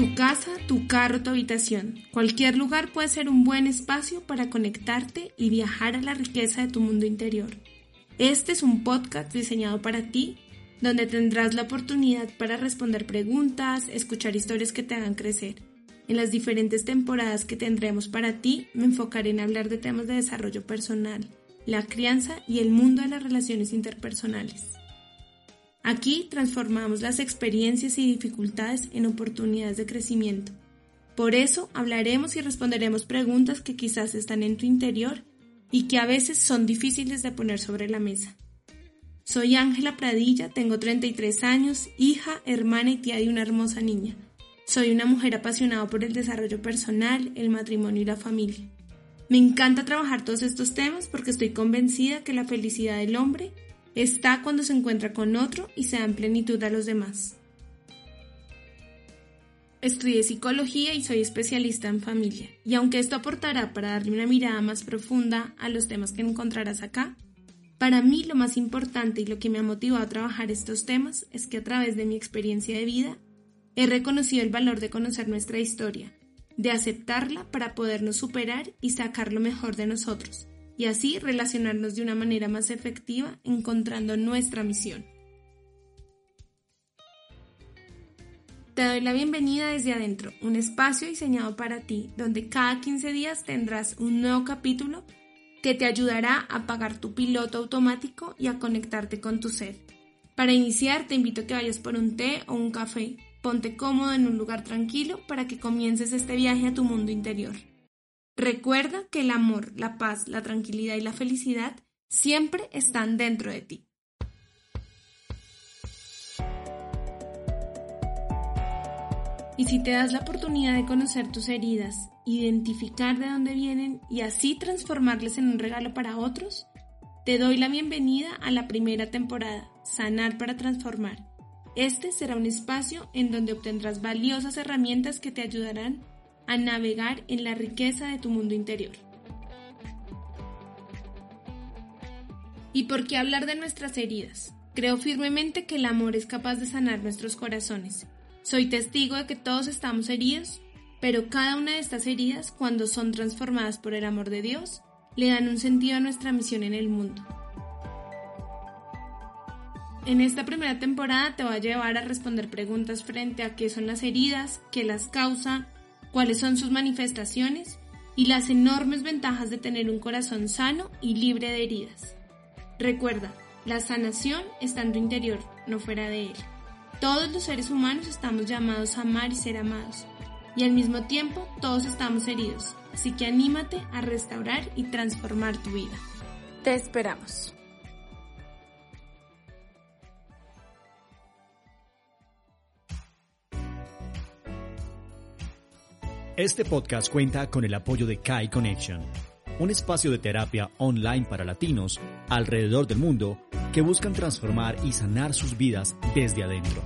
Tu casa, tu carro, tu habitación. Cualquier lugar puede ser un buen espacio para conectarte y viajar a la riqueza de tu mundo interior. Este es un podcast diseñado para ti, donde tendrás la oportunidad para responder preguntas, escuchar historias que te hagan crecer. En las diferentes temporadas que tendremos para ti, me enfocaré en hablar de temas de desarrollo personal, la crianza y el mundo de las relaciones interpersonales. Aquí transformamos las experiencias y dificultades en oportunidades de crecimiento. Por eso hablaremos y responderemos preguntas que quizás están en tu interior y que a veces son difíciles de poner sobre la mesa. Soy Ángela Pradilla, tengo 33 años, hija, hermana y tía de una hermosa niña. Soy una mujer apasionada por el desarrollo personal, el matrimonio y la familia. Me encanta trabajar todos estos temas porque estoy convencida que la felicidad del hombre está cuando se encuentra con otro y se da en plenitud a los demás. Estudié psicología y soy especialista en familia, y aunque esto aportará para darle una mirada más profunda a los temas que encontrarás acá, para mí lo más importante y lo que me ha motivado a trabajar estos temas es que a través de mi experiencia de vida he reconocido el valor de conocer nuestra historia, de aceptarla para podernos superar y sacar lo mejor de nosotros, y así relacionarnos de una manera más efectiva encontrando nuestra misión. Te doy la bienvenida desde adentro, un espacio diseñado para ti, donde cada 15 días tendrás un nuevo capítulo que te ayudará a apagar tu piloto automático y a conectarte con tu ser. Para iniciar te invito a que vayas por un té o un café, ponte cómodo en un lugar tranquilo para que comiences este viaje a tu mundo interior. Recuerda que el amor, la paz, la tranquilidad y la felicidad siempre están dentro de ti. Y si te das la oportunidad de conocer tus heridas, identificar de dónde vienen y así transformarles en un regalo para otros, te doy la bienvenida a la primera temporada, Sanar para Transformar. Este será un espacio en donde obtendrás valiosas herramientas que te ayudarán a navegar en la riqueza de tu mundo interior. ¿Y por qué hablar de nuestras heridas? Creo firmemente que el amor es capaz de sanar nuestros corazones. Soy testigo de que todos estamos heridos, pero cada una de estas heridas, cuando son transformadas por el amor de Dios, le dan un sentido a nuestra misión en el mundo. En esta primera temporada te voy a llevar a responder preguntas frente a qué son las heridas, qué las causa, cuáles son sus manifestaciones y las enormes ventajas de tener un corazón sano y libre de heridas. Recuerda, la sanación está en tu interior, no fuera de él. Todos los seres humanos estamos llamados a amar y ser amados, y al mismo tiempo todos estamos heridos, así que anímate a restaurar y transformar tu vida. Te esperamos. Este podcast cuenta con el apoyo de Kai Connection, un espacio de terapia online para latinos alrededor del mundo que buscan transformar y sanar sus vidas desde adentro.